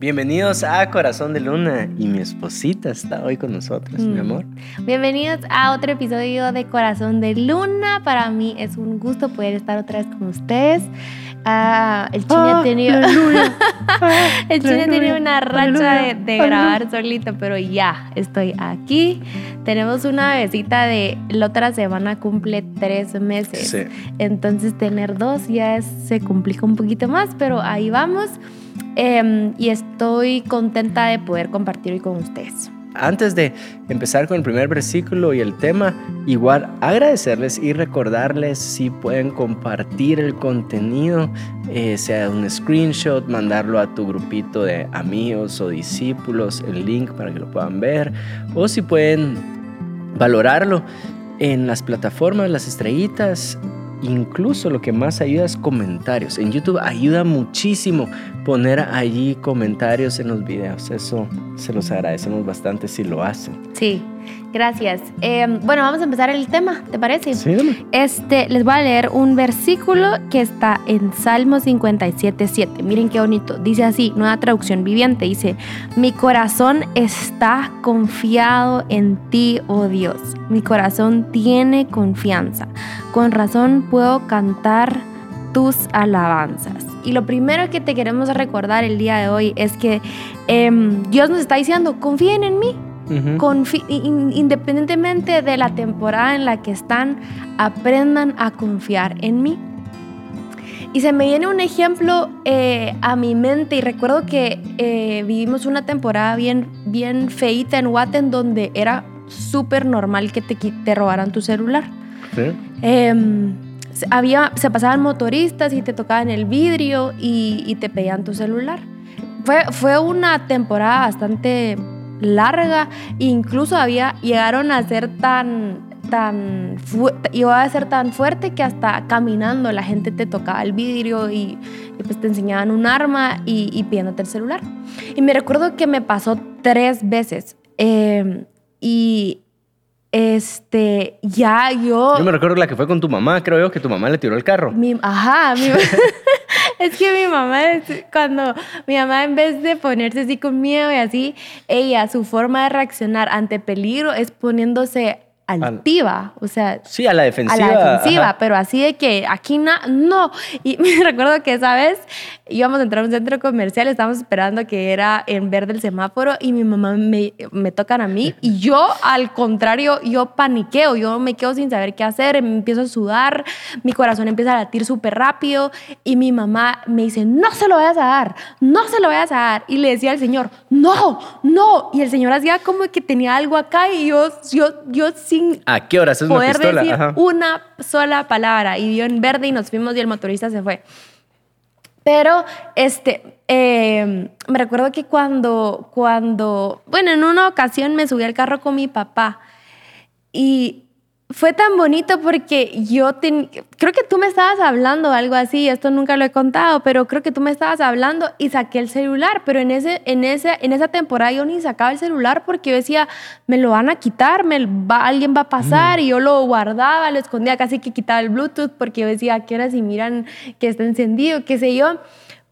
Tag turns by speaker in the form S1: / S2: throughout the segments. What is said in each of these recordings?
S1: Bienvenidos a Corazón de Luna y mi esposita está hoy con nosotros, mi
S2: Mm.
S1: amor.
S2: Bienvenidos a otro episodio de Corazón de Luna. Para mí es un gusto poder estar otra vez con ustedes. Ah, el chino ha tenido, el chino ha tenido una racha de, de grabar solito, pero ya estoy aquí. Tenemos una bebecita de la otra semana cumple tres meses.
S1: Sí.
S2: Entonces tener dos ya es- se complica un poquito más, pero ahí vamos. Em, y estoy contenta de poder compartir hoy con ustedes.
S1: Antes de empezar con el primer versículo y el tema, igual agradecerles y recordarles si pueden compartir el contenido, eh, sea un screenshot, mandarlo a tu grupito de amigos o discípulos, el link para que lo puedan ver, o si pueden valorarlo en las plataformas, las estrellitas. Incluso lo que más ayuda es comentarios. En YouTube ayuda muchísimo poner allí comentarios en los videos. Eso se los agradecemos bastante si lo hacen.
S2: Sí, gracias. Em, bueno, vamos a empezar el tema, ¿te parece?
S1: Sí, dame.
S2: Este, les voy a leer un versículo que está en Salmo 57.7. Miren qué bonito. Dice así, nueva traducción viviente. Dice, mi corazón está confiado en ti, oh Dios. Mi corazón tiene confianza. Con razón puedo cantar tus alabanzas. Y lo primero que te queremos recordar el día de hoy es que em, Dios nos está diciendo, confíen en mí. In- independientemente de la temporada en la que están, aprendan a confiar en mí. Y se me viene un ejemplo eh, a mi mente y recuerdo que eh, vivimos una temporada bien, bien feita en Watten donde era súper normal que te, robaran tu celular.
S1: Sí.
S2: Em, se- había, se pasaban motoristas y te tocaban el vidrio y, y te pedían tu celular. Fue, fue una temporada bastante larga, incluso había, llegaron a ser tan, tan, iba a ser tan fuerte que hasta caminando la gente te tocaba el vidrio y, y pues te enseñaban un arma y, y pidiéndote el celular. Y me recuerdo que me pasó tres veces em, y este, ya yo...
S1: Yo me recuerdo la que fue con tu mamá, creo yo, que tu mamá le tiró el carro.
S2: Mi, ajá, mi- es que mi mamá, cuando mi mamá en vez de ponerse así con miedo y así, ella, su forma de reaccionar ante peligro es poniéndose altiva, o sea,
S1: Sí, a la
S2: a
S1: defensiva.
S2: la defensiva,
S1: ajá.
S2: pero así de que aquí na- no. Y me recuerdo que esa vez íbamos a entrar a un centro comercial, estábamos esperando que era en verde el semáforo y mi mamá me, me tocan a mí y yo al contrario, yo paniqueo, yo me quedo sin saber qué hacer, me empiezo a sudar, mi corazón empieza a latir súper rápido y mi mamá me dice, no se lo vayas a dar, no se lo vayas a dar. Y le decía al Señor, no, no. Y el Señor hacía como que tenía algo acá y yo, yo, yo sin
S1: ¿A qué hora? ¿Es una
S2: poder
S1: pistola?
S2: decir
S1: Ajá.
S2: una sola palabra y dio en verde y nos fuimos y el motorista se fue. Pero este, eh, me recuerdo que cuando, cuando, bueno, en una ocasión me subí al carro con mi papá y fue tan bonito porque yo ten- creo que tú me estabas hablando algo así, esto nunca lo he contado, pero creo que tú me estabas hablando y saqué el celular, pero en ese en ese en esa temporada yo ni sacaba el celular porque yo decía, me lo van a quitar, me va, alguien va a pasar y yo lo guardaba, lo escondía, casi que quitaba el Bluetooth porque yo decía, ¿a qué hora si miran que está encendido, qué sé yo?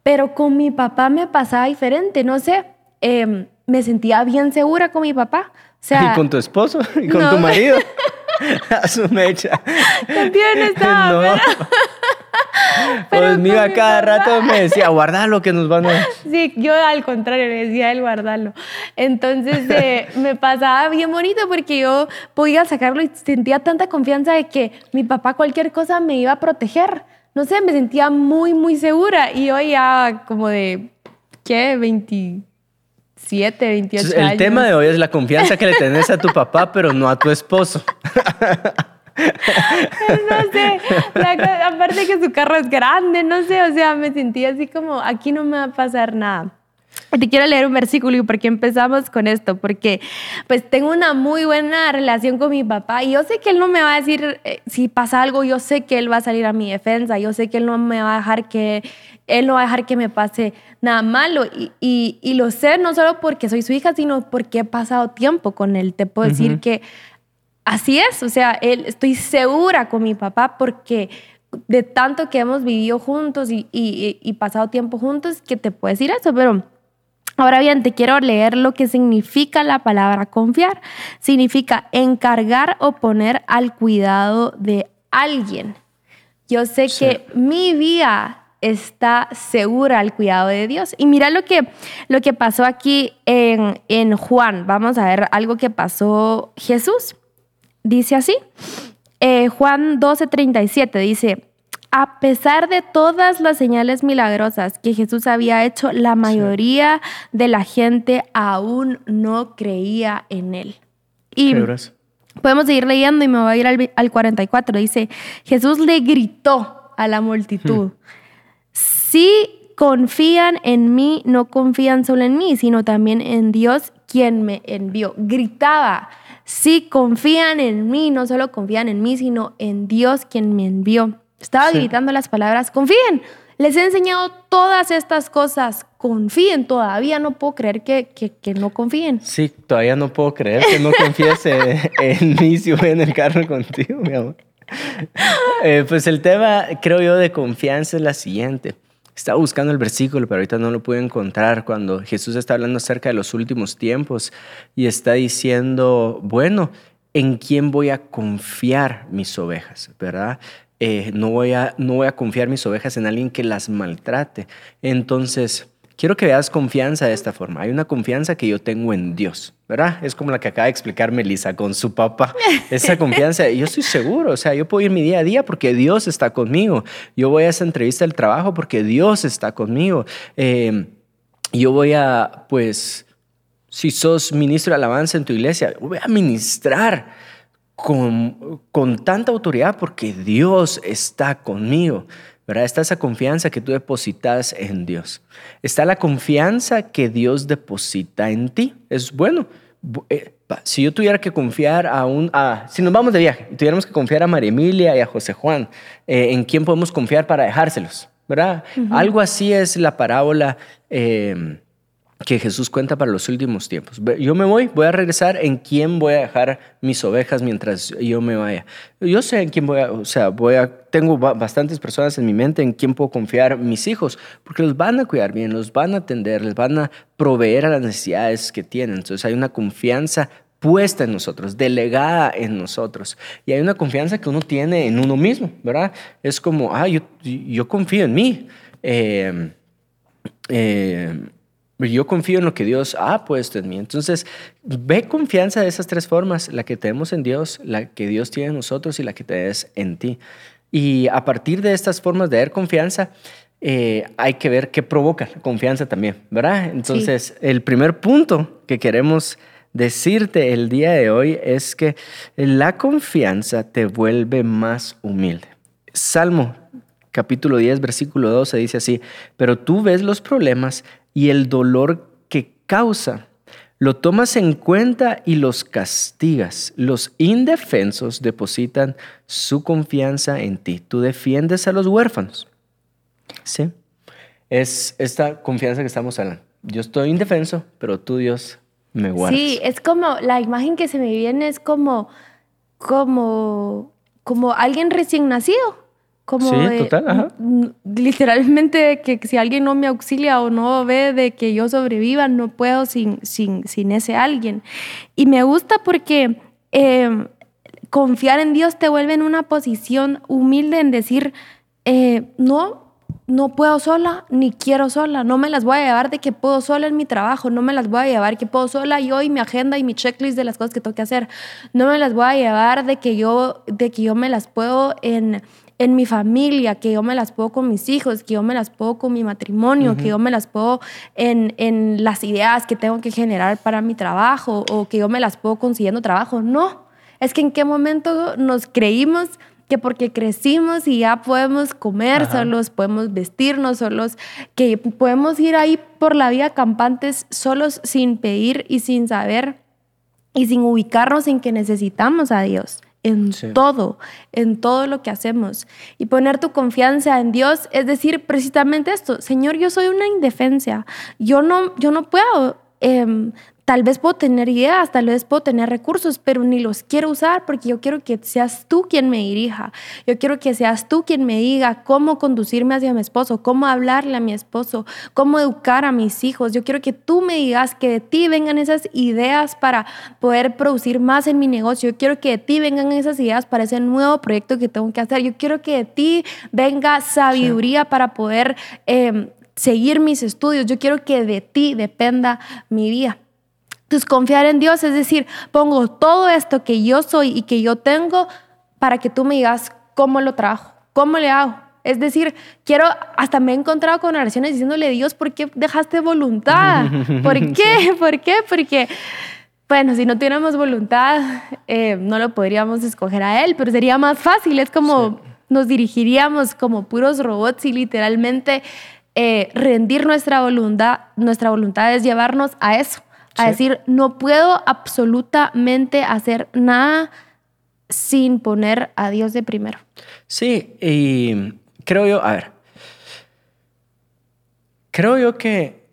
S2: Pero con mi papá me pasaba diferente, no sé, eh, me sentía bien segura con mi papá. O sea,
S1: ¿Y con tu esposo? ¿Y con
S2: No.
S1: tu marido? A su mecha.
S2: No estaba,
S1: no.
S2: pero
S1: Pues mío, a cada
S2: papá.
S1: rato me decía, guarda lo que nos van a...
S2: Sí, yo al contrario le decía él guardarlo. Entonces eh, me pasaba bien bonito porque yo podía sacarlo y sentía tanta confianza de que mi papá cualquier cosa me iba a proteger. No sé, me sentía muy, muy segura. Y hoy ya como de, ¿qué? 27, 28
S1: Entonces,
S2: años.
S1: el tema de hoy es la confianza que le tenés a tu papá, pero no a tu esposo.
S2: no sé, la aparte que su carro es grande, no sé, o sea, me sentía así como, aquí no me va a pasar nada. Te quiero leer un versículo y por qué empezamos con esto, porque pues tengo una muy buena relación con mi papá y yo sé que él no me va a decir eh, si pasa algo, yo sé que él va a salir a mi defensa, yo sé que él no me va a dejar que él no va a dejar que me pase nada malo y, y- y lo sé no solo porque soy su hija, sino porque he pasado tiempo con él. Te puedo decir que así es, o sea, él, estoy segura con mi papá porque de tanto que hemos vivido juntos y- y pasado tiempo juntos, que te puedo decir eso, pero Ahora bien, te quiero leer lo que significa la palabra confiar. Significa encargar o poner al cuidado de alguien. Yo sé que mi vida está segura al cuidado de Dios. Y mira lo que, lo que pasó aquí en, en Juan. Vamos a ver algo que pasó Jesús. Dice así, eh, Juan 12:37 dice, a pesar de todas las señales milagrosas que Jesús había hecho, la mayoría de la gente aún no creía en él. Y podemos seguir leyendo y me voy a ir al, al 44. Dice, Jesús le gritó a la multitud, hmm. si confían en mí, no confían solo en mí, sino también en Dios quien me envió. Gritaba, si confían en mí, no solo confían en mí, sino en Dios quien me envió. Estaba gritando las palabras, confíen. Les he enseñado todas estas cosas. Confíen, todavía no puedo creer que, que, no confíen.
S1: Sí, todavía no puedo creer que no confíes en, mí si voy en el carro contigo, mi amor. Eh, pues el tema, creo yo, de confianza es la siguiente. Estaba buscando el versículo, pero ahorita no lo pude encontrar cuando Jesús está hablando acerca de los últimos tiempos y está diciendo, bueno, ¿en quién voy a confiar mis ovejas? ¿Verdad? Eh, no, voy a, no voy a confiar mis ovejas en alguien que las maltrate. Entonces, quiero que veas confianza de esta forma. Hay una confianza que yo tengo en Dios, ¿verdad? Es como la que acaba de explicar Melissa con su papá. Esa confianza, yo estoy seguro, o sea, yo puedo ir mi día a día porque Dios está conmigo. Yo voy a esa entrevista del trabajo porque Dios está conmigo. Eh, yo voy a, pues, si sos ministro de alabanza en tu iglesia, voy a ministrar con, con tanta autoridad porque Dios está conmigo. ¿verdad? Está esa confianza que tú depositas en Dios. Está la confianza que Dios deposita en ti. Es bueno. Eh, si yo tuviera que confiar a un... A, si nos vamos de viaje y tuviéramos que confiar a María Emilia y a José Juan, eh, ¿en quién podemos confiar para dejárselos? ¿Verdad? Algo así es la parábola. Eh, que Jesús cuenta para los últimos tiempos. Yo me voy, voy a regresar, ¿en quién voy a dejar mis ovejas mientras yo me vaya? Yo sé en quién voy a, o sea, voy a, tengo bastantes personas en mi mente en quién puedo confiar mis hijos, porque los van a cuidar bien, los van a atender, les van a proveer a las necesidades que tienen. Entonces hay una confianza puesta en nosotros, delegada en nosotros. Y hay una confianza que uno tiene en uno mismo, ¿verdad? Es como, ah, yo, yo confío en mí. Eh, eh, yo confío en lo que Dios ha puesto en mí. Entonces, ve confianza de esas tres formas, la que tenemos en Dios, la que Dios tiene en nosotros y la que te en ti. Y a partir de estas formas de ver confianza, eh, hay que ver qué provoca confianza también, ¿verdad? Entonces, el primer punto que queremos decirte el día de hoy es que la confianza te vuelve más humilde. Salmo capítulo 10, versículo 12 dice así, pero tú ves los problemas y el dolor que causa. Lo tomas en cuenta y los castigas. Los indefensos depositan su confianza en ti. Tú defiendes a los huérfanos. Sí. Es esta confianza que estamos hablando. Yo estoy indefenso, pero tú, Dios, me guardas.
S2: Sí, es como la imagen que se me viene es como, como, como alguien recién nacido. Como sí, total, literalmente que si alguien no me auxilia o no ve de que yo sobreviva, no puedo sin, sin, sin ese alguien. Y me gusta porque em, confiar en Dios te vuelve en una posición humilde en decir, eh, no, no puedo sola, ni quiero sola, no me las voy a llevar de que puedo sola en mi trabajo, no me las voy a llevar que puedo sola yo y mi agenda y mi checklist de las cosas que tengo que hacer, no me las voy a llevar de que yo, de que yo me las puedo en en mi familia, que yo me las puedo con mis hijos, que yo me las puedo con mi matrimonio, que yo me las puedo en, en, las ideas que tengo que generar para mi trabajo o que yo me las puedo consiguiendo trabajo. No, es que en qué momento nos creímos que porque crecimos y ya podemos comer solos, podemos vestirnos solos, que podemos ir ahí por la vida campantes solos sin pedir y sin saber y sin ubicarnos en que necesitamos a Dios en todo, en todo lo que hacemos. Y poner tu confianza en Dios es decir precisamente esto, Señor, yo soy una indefensa, yo no, yo no puedo em, tal vez puedo tener ideas, tal vez puedo tener recursos, pero ni los quiero usar porque yo quiero que seas tú quien me dirija. Yo quiero que seas tú quien me diga cómo conducirme hacia mi esposo, cómo hablarle a mi esposo, cómo educar a mis hijos. Yo quiero que tú me digas que de ti vengan esas ideas para poder producir más en mi negocio. Yo quiero que de ti vengan esas ideas para ese nuevo proyecto que tengo que hacer. Yo quiero que de ti venga sabiduría para poder em, seguir mis estudios. Yo quiero que de ti dependa mi vida. Entonces, confiar en Dios es decir, pongo todo esto que yo soy y que yo tengo para que tú me digas cómo lo trabajo, cómo le hago. Es decir, quiero, hasta me he encontrado con oraciones diciéndole, Dios, ¿por qué dejaste voluntad? ¿Por qué? ¿Por qué? Porque, bueno, si no tuviéramos voluntad, eh, no lo podríamos escoger a Él, pero sería más fácil. Es como nos dirigiríamos como puros robots y literalmente eh, rendir nuestra voluntad, nuestra voluntad es llevarnos a eso a decir, no puedo absolutamente hacer nada sin poner a Dios de primero.
S1: Sí, y creo yo, a ver, creo yo que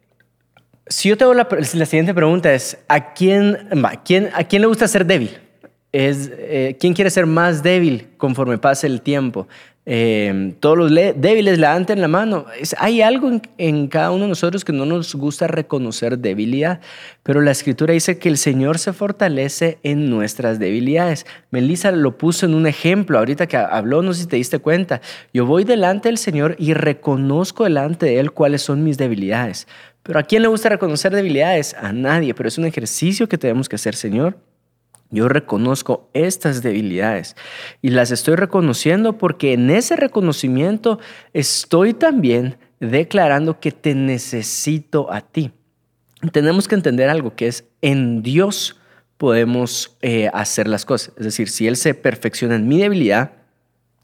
S1: si yo te hago la, siguiente pregunta es, ¿a quién, quién, ¿a quién le gusta ser débil? Es, eh, ¿Quién quiere ser más débil conforme pase el tiempo? Eh, todos los débiles levanten la mano. hay algo en, cada uno de nosotros que no nos gusta reconocer debilidad, pero la escritura dice que el Señor se fortalece en nuestras debilidades. Melissa lo puso en un ejemplo, ahorita que habló, no sé si te diste cuenta. Yo voy delante del Señor y reconozco delante de Él cuáles son mis debilidades. Pero ¿a quién le gusta reconocer debilidades? A nadie, pero es un ejercicio que tenemos que hacer, Señor. Yo reconozco estas debilidades y las estoy reconociendo porque en ese reconocimiento estoy también declarando que te necesito a ti. Tenemos que entender algo que es en Dios podemos eh, hacer las cosas. Es decir, si Él se perfecciona en mi debilidad,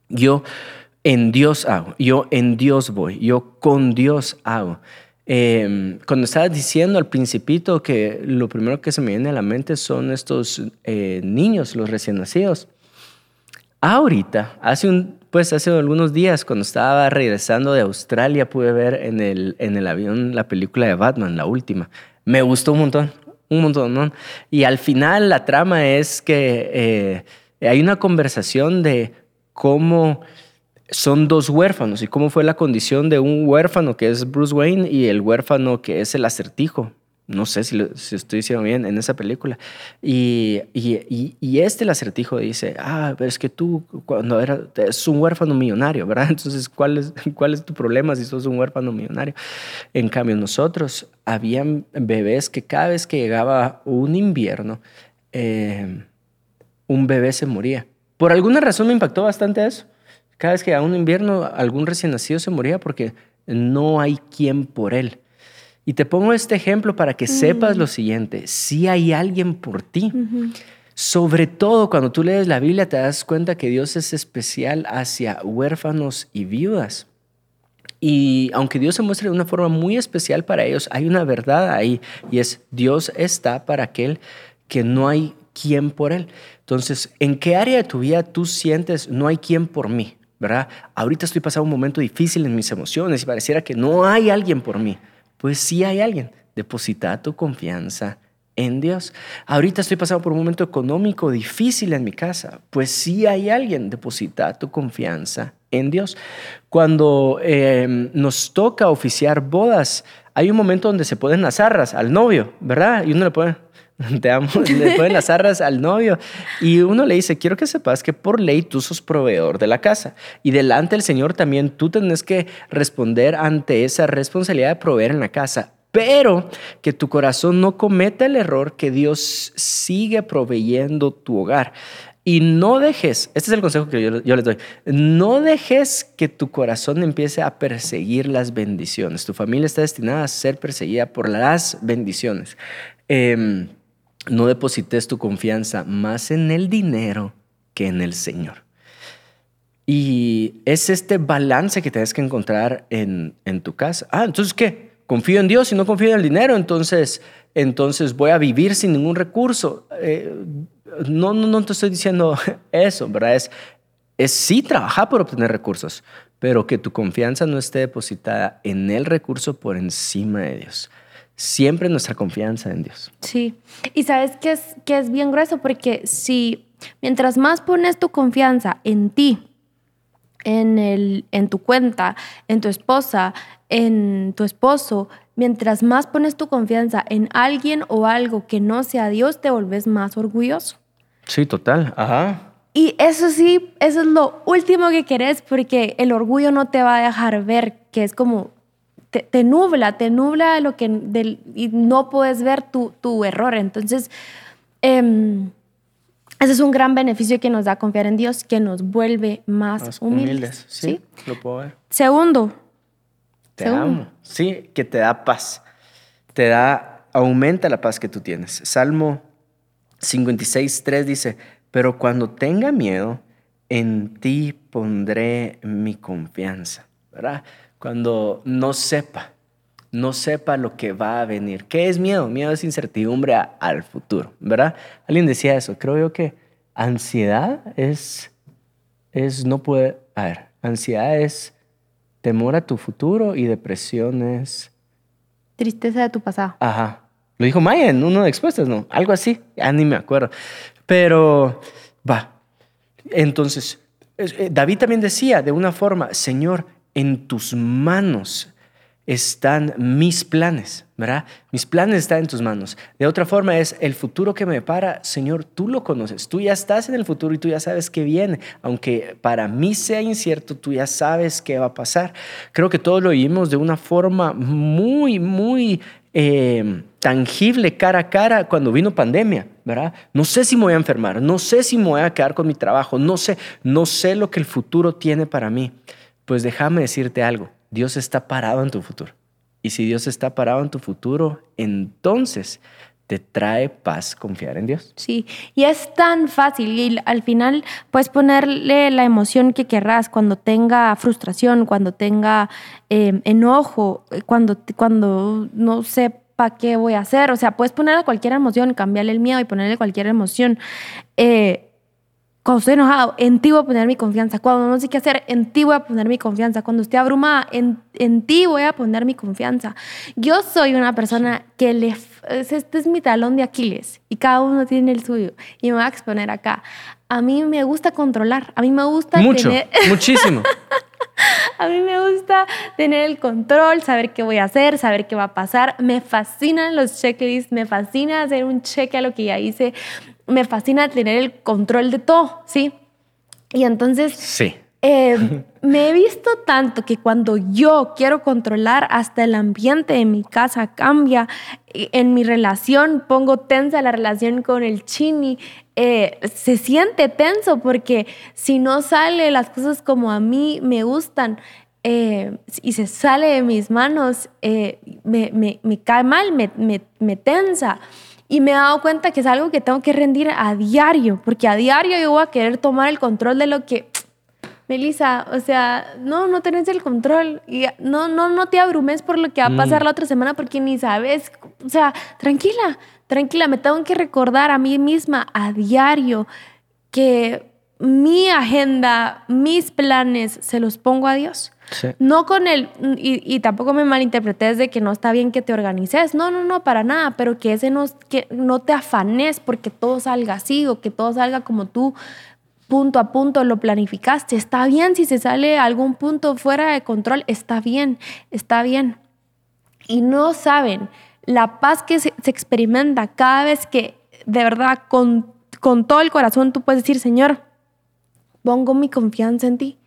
S1: yo en Dios hago, yo en Dios voy, yo con Dios hago. Em, cuando estabas diciendo al principito que lo primero que se me viene a la mente son estos eh, niños, los recién nacidos. Ahorita, hace, un, pues hace algunos días, cuando estaba regresando de Australia, pude ver en el, en el avión la película de Batman, la última. Me gustó un montón, un montón. Y al final la trama es que eh, hay una conversación de cómo son dos huérfanos y cómo fue la condición de un huérfano que es Bruce Wayne y el huérfano que es el acertijo. No sé si, estoy diciendo bien en esa película. Y, y, este, el acertijo, dice, ah, pero es que tú cuando eras, es un huérfano millonario, ¿verdad? Entonces, ¿cuál es, ¿cuál es tu problema si sos un huérfano millonario? En cambio, nosotros, habían bebés que cada vez que llegaba un invierno, eh, un bebé se moría. Por alguna razón me impactó bastante eso. Cada vez que a un invierno algún recién nacido se moría porque no hay quien por él. Y te pongo este ejemplo para que sepas lo mm. siguiente, si hay alguien por ti. Sobre todo cuando tú lees la Biblia te das cuenta que Dios es especial hacia huérfanos y viudas. Y aunque Dios se muestre de una forma muy especial para ellos, hay una verdad ahí y es Dios está para aquel que no hay quien por él. Entonces, ¿en qué área de tu vida tú sientes no hay quien por mí? ¿Verdad? Ahorita estoy pasando un momento difícil en mis emociones y pareciera que no hay alguien por mí. Pues sí hay alguien. Deposita tu confianza en Dios. Ahorita estoy pasando por un momento económico difícil en mi casa. Pues sí hay alguien. Deposita tu confianza en Dios. Cuando em, nos toca oficiar bodas, hay un momento donde se ponen las arras al novio, ¿verdad? Y uno le pone te amo, le ponen las arras al novio y uno le dice, quiero que sepas que por ley tú sos proveedor de la casa y delante del Señor también tú tenés que responder ante esa responsabilidad de proveer en la casa, pero que tu corazón no cometa el error que Dios sigue proveyendo tu hogar. Y no dejes, este es el consejo que yo, yo, les doy, no dejes que tu corazón empiece a perseguir las bendiciones. Tu familia está destinada a ser perseguida por las bendiciones. Eh, no deposites tu confianza más en el dinero que en el Señor. Y es este balance que tienes que encontrar en, tu casa. Ah, entonces, ¿qué? Confío en Dios y no confío en el dinero, entonces, entonces voy a vivir sin ningún recurso. Eh, no, no, no te estoy diciendo eso, ¿verdad? Es, es sí trabajar por obtener recursos, pero que tu confianza no esté depositada en el recurso por encima de Dios. Siempre nuestra confianza en Dios.
S2: Sí, y sabes que es, que es bien grueso porque si mientras más pones tu confianza en ti, en, el, en tu cuenta, en tu esposa, en tu esposo, mientras más pones tu confianza en alguien o algo que no sea Dios, te volves más orgulloso.
S1: Sí, total. Ajá.
S2: Y eso sí, eso es lo último que querés porque el orgullo no te va a dejar ver que es como, te, nubla, te nubla lo que, y no puedes ver tu, tu error. Entonces, eh, ese es un gran beneficio que nos da confiar en Dios, que nos vuelve más, humildes.
S1: Sí, lo puedo ver.
S2: Segundo.
S1: Te amo. Sí, que te da paz. Te da, aumenta la paz que tú tienes. Salmo 56, 3 dice, pero cuando tenga miedo, en ti pondré mi confianza. ¿Verdad? Cuando no sepa, no sepa lo que va a venir. ¿Qué es miedo? Miedo es incertidumbre al futuro, ¿verdad? Alguien decía eso. Creo yo que ansiedad es, es no puede, a ver, ansiedad es temor a tu futuro y depresión es...
S2: Tristeza de tu pasado.
S1: Ajá. Lo dijo Maya en uno de expuestas, ¿no? Algo así. Ya ni me acuerdo. Pero, va. Entonces, eh, David también decía de una forma, Señor, en tus manos están mis planes, ¿verdad? Mis planes están en tus manos. De otra forma es el futuro que me para, Señor, tú lo conoces, tú ya estás en el futuro y tú ya sabes qué viene. Aunque para mí sea incierto, tú ya sabes qué va a pasar. Creo que todos lo oímos de una forma muy, muy eh, tangible cara a cara cuando vino pandemia, ¿verdad? No sé si me voy a enfermar, no sé si me voy a quedar con mi trabajo, no sé, no sé lo que el futuro tiene para mí. Pues déjame decirte algo Dios está parado en tu futuro. Y si Dios está parado en tu futuro, entonces te trae paz confiar en Dios.
S2: Sí, y es tan fácil y al final puedes ponerle la emoción que querrás cuando tenga frustración, cuando tenga em, enojo, cuando, cuando no sepa qué voy a hacer. O sea, puedes ponerle cualquier emoción, cambiarle el miedo y ponerle cualquier emoción. Eh, cuando estoy enojado, en ti voy a poner mi confianza. Cuando no sé qué hacer, en ti voy a poner mi confianza. Cuando estoy abrumada, en, en ti voy a poner mi confianza. Yo soy una persona que le... Este es mi talón de Aquiles y cada uno tiene el suyo. Y me voy a exponer acá. A mí me gusta controlar. A mí me gusta
S1: Mucho, muchísimo.
S2: a mí me gusta tener el control, saber qué voy a hacer, saber qué va a pasar. Me fascinan los checklists, me fascina hacer un cheque a lo que ya hice me fascina tener el control de todo, ¿sí? Y entonces...
S1: Sí.
S2: Eh, me he visto tanto que cuando yo quiero controlar, hasta el ambiente de mi casa cambia. En mi relación pongo tensa la relación con el chini. Eh, se siente tenso porque si no sale las cosas como a mí me gustan eh, y se sale de mis manos, me, me, me, cae mal, me, me tensa. Y me he dado cuenta que es algo que tengo que rendir a diario, porque a diario yo voy a querer tomar el control de lo que... Melissa, o sea, no, no tenés el control. Y no, no, no te abrumes por lo que va a pasar mm. la otra semana porque ni sabes. O sea, tranquila, tranquila. Me tengo que recordar a mí misma a diario que mi agenda, mis planes, se los pongo a Dios. No con el, y, tampoco me malinterpretes de que no está bien que te organices, no, no, no, para nada, pero que ese no, que no te afanes porque todo salga así o que todo salga como tú punto a punto lo planificaste. Está bien si se sale algún punto fuera de control, está bien, está bien. Y no saben la paz que se, experimenta cada vez que de verdad con, con todo el corazón tú puedes decir, Señor, pongo mi confianza en ti.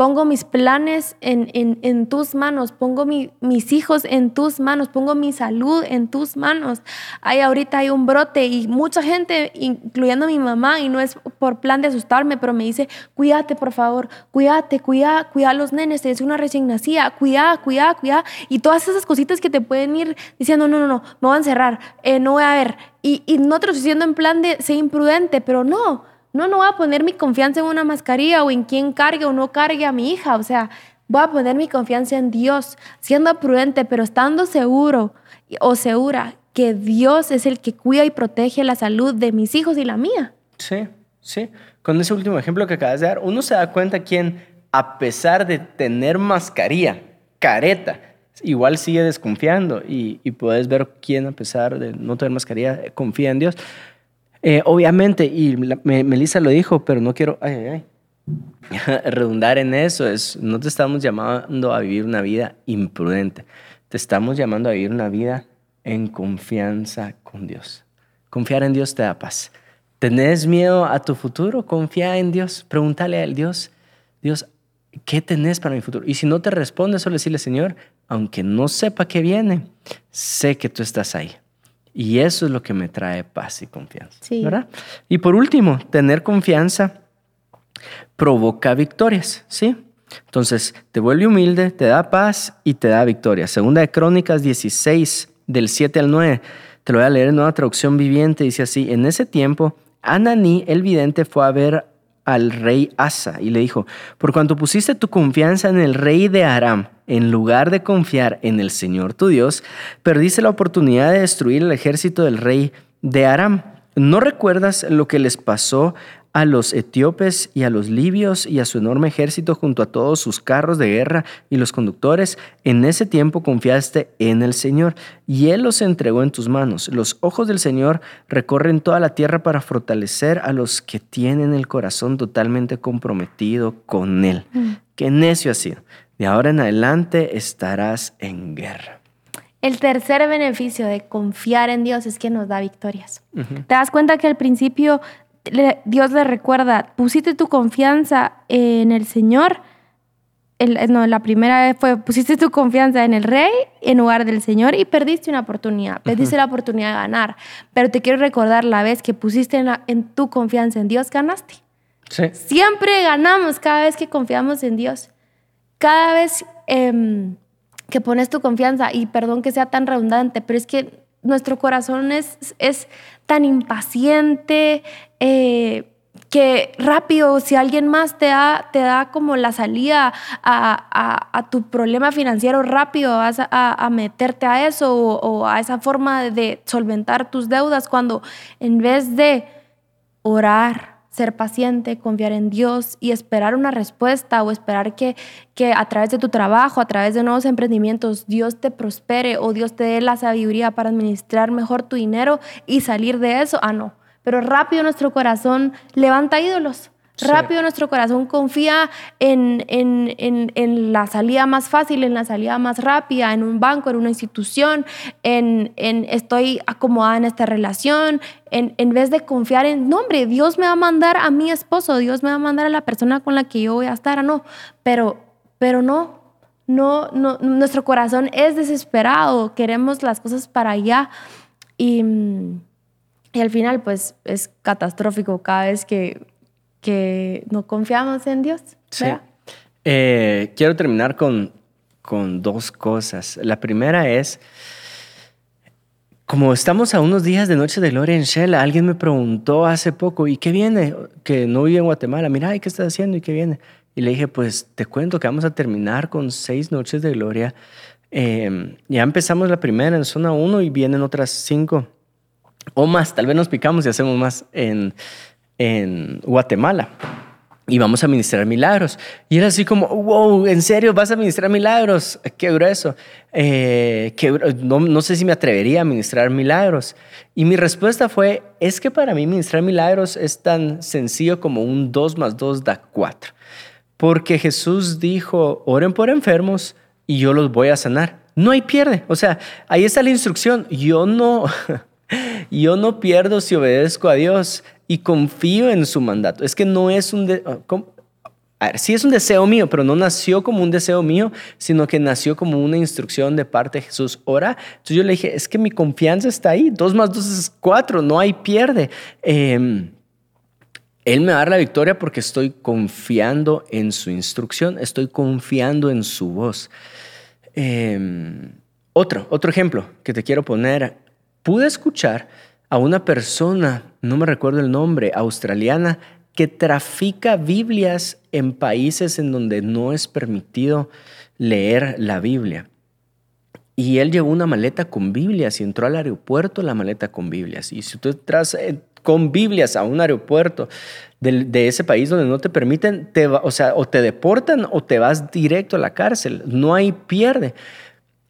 S2: Pongo mis planes en, en, tus manos, pongo mis hijos en tus manos, pongo mi salud en tus manos. Hay ahorita hay un brote y mucha gente, incluyendo mi mamá, y no es por plan de asustarme, pero me dice, cuídate por favor, cuídate, cuida, cuida a los nenes, es una recién nacida, cuida, cuida, cuida. Y todas esas cositas que te pueden ir diciendo, no, no, no, me voy a encerrar, eh, no voy a ver. Y, y no te lo estoy diciendo en plan de ser imprudente, pero no, no, no voy a poner mi confianza en una mascarilla o en quién cargue o no cargue a mi hija. O sea, voy a poner mi confianza en Dios, siendo prudente, pero estando seguro o segura que Dios es el que cuida y protege la salud de mis hijos y la mía.
S1: Sí, sí. Con ese último ejemplo que acabas de dar, uno se da cuenta quién, a pesar de tener mascarilla, careta, igual sigue desconfiando y, puedes ver quién, a pesar de no tener mascarilla, confía en Dios. Eh, obviamente, y Melissa lo dijo, pero no quiero redundar en eso, es, no te estamos llamando a vivir una vida imprudente, te estamos llamando a vivir una vida en confianza con Dios. Confiar en Dios te da paz. ¿Tenés miedo a tu futuro? Confía en Dios. Pregúntale al Dios, Dios, ¿qué tenés para mi futuro? Y si no te responde, solo decirle, Señor, aunque no sepa qué viene, sé que tú estás ahí. Y eso es lo que me trae paz y confianza. ¿verdad? Y por último, tener confianza provoca victorias, ¿sí? Entonces, te vuelve humilde, te da paz y te da victoria. Segunda de Crónicas 16, del 7 al 9. Te lo voy a leer en nueva traducción viviente. Dice así, en ese tiempo, Ananí, el vidente, fue a ver al rey Asa y le dijo, por cuanto pusiste tu confianza en el rey de Aram, en lugar de confiar en el Señor tu Dios, perdiste la oportunidad de destruir el ejército del rey de Aram. ¿No recuerdas lo que les pasó a los etíopes y a los libios y a su enorme ejército junto a todos sus carros de guerra y los conductores, en ese tiempo confiaste en el Señor y Él los entregó en tus manos. Los ojos del Señor recorren toda la tierra para fortalecer a los que tienen el corazón totalmente comprometido con Él. Mm. Qué necio ha sido. De ahora en adelante estarás en guerra.
S2: El tercer beneficio de confiar en Dios es que nos da victorias. Te das cuenta que al principio Dios le recuerda, pusiste tu confianza en el Señor. no, la primera vez fue, pusiste tu confianza en el rey en lugar del Señor y perdiste una oportunidad, perdiste la oportunidad de ganar. Pero te quiero recordar la vez que pusiste en, tu confianza en Dios, ganaste. Siempre ganamos cada vez que confiamos en Dios. Cada vez em, que pones tu confianza, y perdón que sea tan redundante, pero es que nuestro corazón es, es tan impaciente, eh, que rápido, si alguien más te da, te da como la salida a, tu problema financiero, rápido vas a, meterte a eso o, a esa forma de solventar tus deudas, cuando en vez de orar, ser paciente, confiar en Dios y esperar una respuesta o esperar que, que a través de tu trabajo, a través de nuevos emprendimientos, Dios te prospere o Dios te dé la sabiduría para administrar mejor tu dinero y salir de eso. Ah, no. Pero rápido nuestro corazón levanta ídolos. Rápido nuestro corazón confía en, en, la salida más fácil, en la salida más rápida, en un banco, en una institución, en, estoy acomodada en esta relación, en, vez de confiar en, no hombre, Dios me va a mandar a mi esposo, Dios me va a mandar a la persona con la que yo voy a estar, no, pero, pero no, no, no, nuestro corazón es desesperado, queremos las cosas para allá y, y al final pues es catastrófico cada vez que que no confiamos en Dios. Sí.
S1: Eh, quiero terminar con, con dos cosas. La primera es, como estamos a unos días de Noche de Gloria en Shell, alguien me preguntó hace poco, ¿y qué viene? Que no vive en Guatemala. Mira, ¿y qué estás haciendo? ¿Y qué viene? Y le dije, pues te cuento que vamos a terminar con seis Noches de Gloria. Em, ya empezamos la primera en zona 1 y vienen otras cinco o más. Tal vez nos picamos y hacemos más en en Guatemala y vamos a ministrar milagros. Y era así como, wow, ¿en serio vas a ministrar milagros? Qué grueso. Eh, no, no, sé si me atrevería a ministrar milagros. Y mi respuesta fue, es que para mí ministrar milagros es tan sencillo como un 2 más 2 da 4. Porque Jesús dijo, oren por enfermos y yo los voy a sanar. No hay pierde. O sea, ahí está la instrucción. Yo no, yo no pierdo si obedezco a Dios y confío en su mandato. Es que no es un... De, ah, sí es un deseo mío, pero no nació como un deseo mío, sino que nació como una instrucción de parte de Jesús. Ora, entonces yo le dije, es que mi confianza está ahí, dos más dos es cuatro, no hay pierde. Em, él me va a dar la victoria porque estoy confiando en su instrucción, estoy confiando en su voz. Em, otro, otro ejemplo que te quiero poner, pude escuchar a una persona, no me recuerdo el nombre, australiana, que trafica Biblias en países en donde no es permitido leer la Biblia. Y él llevó una maleta con Biblias y entró al aeropuerto la maleta con Biblias. Y si tú entras eh, con Biblias a un aeropuerto de, ese país donde no te permiten, te o sea, o te deportan o te vas directo a la cárcel. No hay pierde.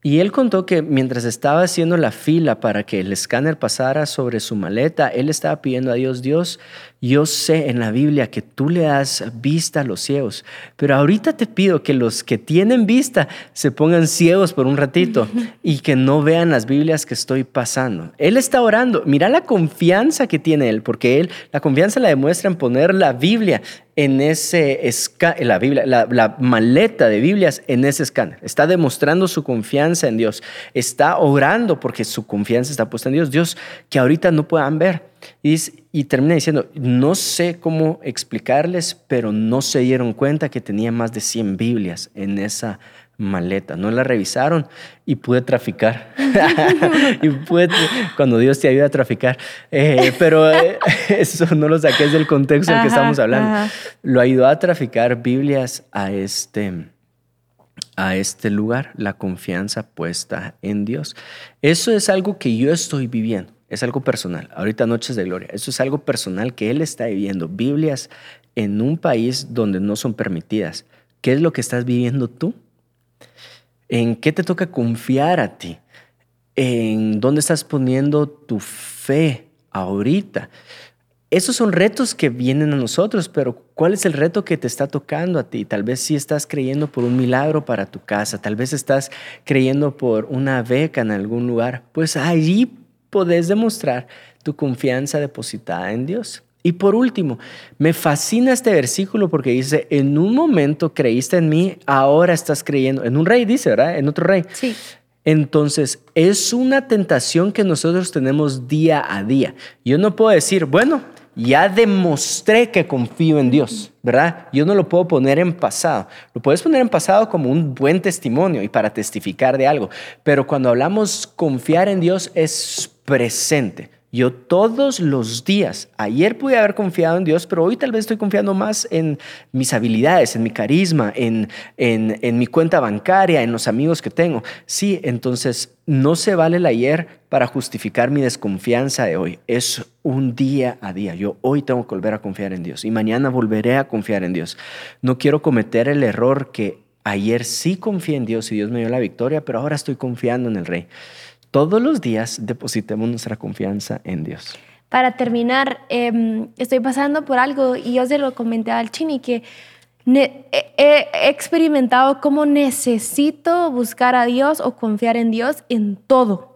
S1: Y él contó que mientras estaba haciendo la fila para que el escáner pasara sobre su maleta, él estaba pidiendo a Dios, Dios, yo sé en la Biblia que tú le das vista a los ciegos, pero ahorita te pido que los que tienen vista se pongan ciegos por un ratito y que no vean las Biblias que estoy pasando. Él está orando, mira la confianza que tiene él, porque él, la confianza la demuestra en poner la Biblia en ese la Biblia, la, maleta de Biblias en ese escáner. Está demostrando su confianza en Dios. Está orando porque su confianza está puesta en Dios. Dios que ahorita no puedan ver. Y, y termina diciendo, no sé cómo explicarles, pero no se dieron cuenta que tenía más de 100 Biblias en esa maleta. No la revisaron y pude traficar. y pude, cuando Dios te ayuda a traficar. Eh, pero eh, eso no lo saqué del contexto en el que estamos hablando. Lo ayudó a traficar Biblias a este, a este lugar, la confianza puesta en Dios. Eso es algo que yo estoy viviendo. Es algo personal. Ahorita Noches de Gloria. Eso es algo personal que Él está viviendo. Biblias en un país donde no son permitidas. ¿Qué es lo que estás viviendo tú? ¿En qué te toca confiar a ti? ¿En dónde estás poniendo tu fe ahorita? Esos son retos que vienen a nosotros, pero ¿cuál es el reto que te está tocando a ti? Tal vez sí estás creyendo por un milagro para tu casa, tal vez estás creyendo por una beca en algún lugar. Pues allí podés demostrar tu confianza depositada en Dios. Y por último, me fascina este versículo porque dice, en un momento creíste en mí, ahora estás creyendo. En un rey dice, ¿verdad? En otro rey.
S2: Sí.
S1: Entonces, es una tentación que nosotros tenemos día a día. Yo no puedo decir, bueno, ya demostré que confío en Dios, ¿verdad? Yo no lo puedo poner en pasado. Lo puedes poner en pasado como un buen testimonio y para testificar de algo. Pero cuando hablamos confiar en Dios es presente. Yo todos los días, ayer pude haber confiado en Dios, pero hoy tal vez estoy confiando más en mis habilidades, en mi carisma, en, en, mi cuenta bancaria, en los amigos que tengo. Sí, entonces no se vale el ayer para justificar mi desconfianza de hoy. Es un día a día. Yo hoy tengo que volver a confiar en Dios y mañana volveré a confiar en Dios. No quiero cometer el error que ayer sí confié en Dios y Dios me dio la victoria, pero ahora estoy confiando en el Rey todos los días depositemos nuestra confianza en Dios.
S2: Para terminar, em, estoy pasando por algo y yo se lo comenté al Chini que he experimentado cómo necesito buscar a Dios o confiar en Dios en todo.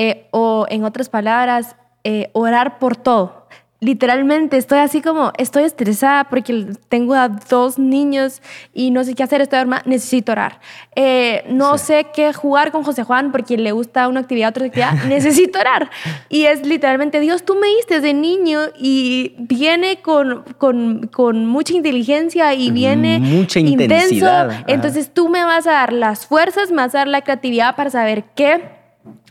S2: Eh, o en otras palabras, eh, orar por todo literalmente estoy así como, estoy estresada porque tengo a dos niños y no sé qué hacer, estoy armada, necesito orar. Eh, no sé qué jugar con José Juan porque le gusta una actividad, otra actividad, necesito orar. Y es literalmente, Dios, tú me diste de niño y viene con, con, con mucha inteligencia y viene
S1: mucha
S2: intenso. Entonces tú me vas a dar las fuerzas, me vas a dar la creatividad para saber qué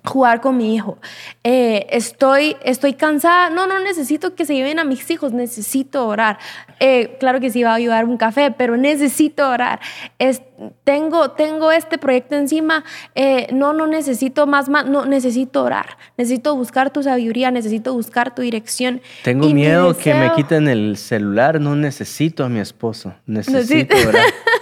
S2: jugar con mi hijo. Eh, estoy, estoy cansada. No, no necesito que se lleven a mis hijos. Necesito orar. Eh, claro que sí va a ayudar un café, pero necesito orar. Es, tengo, tengo este proyecto encima. Eh, no, no necesito más, más. No, necesito orar. Necesito buscar tu sabiduría. Necesito buscar tu dirección.
S1: Tengo miedo que me quiten el celular. No necesito a mi esposo. Necesito orar.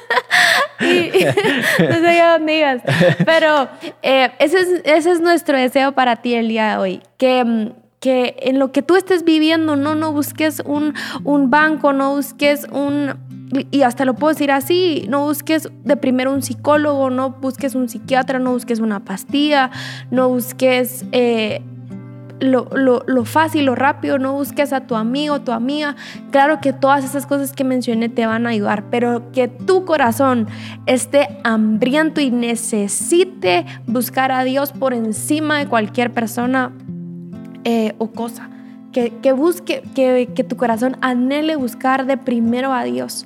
S2: no sé a dónde. Pero eh, ese, es, ese es nuestro deseo para ti el día de hoy. Que mm, que en lo que tú estés viviendo no, no busques un, un, banco, no busques un, y hasta lo puedo decir así, no busques de primero un psicólogo, no busques un psiquiatra, no busques una pastilla, no busques eh, lo, lo, lo, fácil, lo rápido, no busques a tu amigo, tu amiga. Claro que todas esas cosas que mencioné te van a ayudar, pero que tu corazón esté hambriento y necesite buscar a Dios por encima de cualquier persona eh, o cosa. Que, que busque, que, que tu corazón anhele buscar de primero a Dios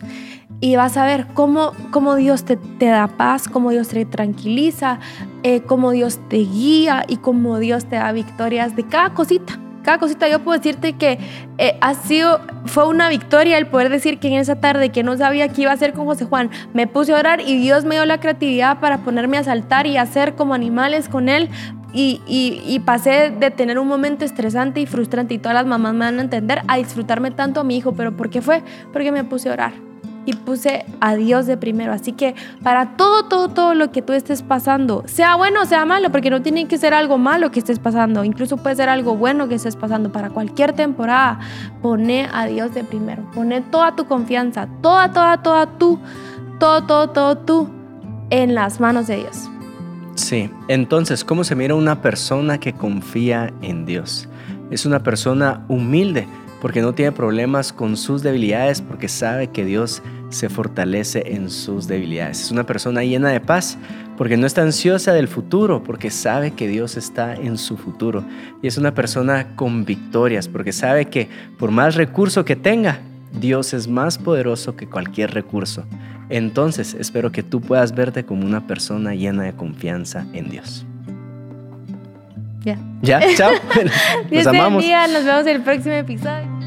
S2: y vas a ver cómo, cómo Dios te, te, da paz, cómo Dios te tranquiliza, eh, cómo Dios te guía y cómo Dios te da victorias de cada cosita. Cada cosita, yo puedo decirte que eh, ha sido, fue una victoria el poder decir que en esa tarde que no sabía qué iba a hacer con José Juan, me puse a orar y Dios me dio la creatividad para ponerme a saltar y hacer como animales con él, y, y, y, pasé de tener un momento estresante y frustrante y todas las mamás me van a entender a disfrutarme tanto a mi hijo, pero ¿por qué fue? Porque me puse a orar y puse a Dios de primero. Así que para todo, todo, todo lo que tú estés pasando, sea bueno o sea malo, porque no tiene que ser algo malo que estés pasando, incluso puede ser algo bueno que estés pasando. Para cualquier temporada, pone a Dios de primero. Pone toda tu confianza, toda, toda, toda tú, todo, todo, todo tú en las manos de Dios.
S1: Sí, entonces, ¿cómo se mira una persona que confía en Dios? Es una persona humilde porque no tiene problemas con sus debilidades, porque sabe que Dios se fortalece en sus debilidades. Es una persona llena de paz, porque no está ansiosa del futuro, porque sabe que Dios está en su futuro. Y es una persona con victorias, porque sabe que por más recurso que tenga, Dios es más poderoso que cualquier recurso. Entonces espero que tú puedas verte como una persona llena de confianza en Dios.
S2: Ya.
S1: Ya, chao.
S2: Nos amamos. nos vemos en el próximo episodio.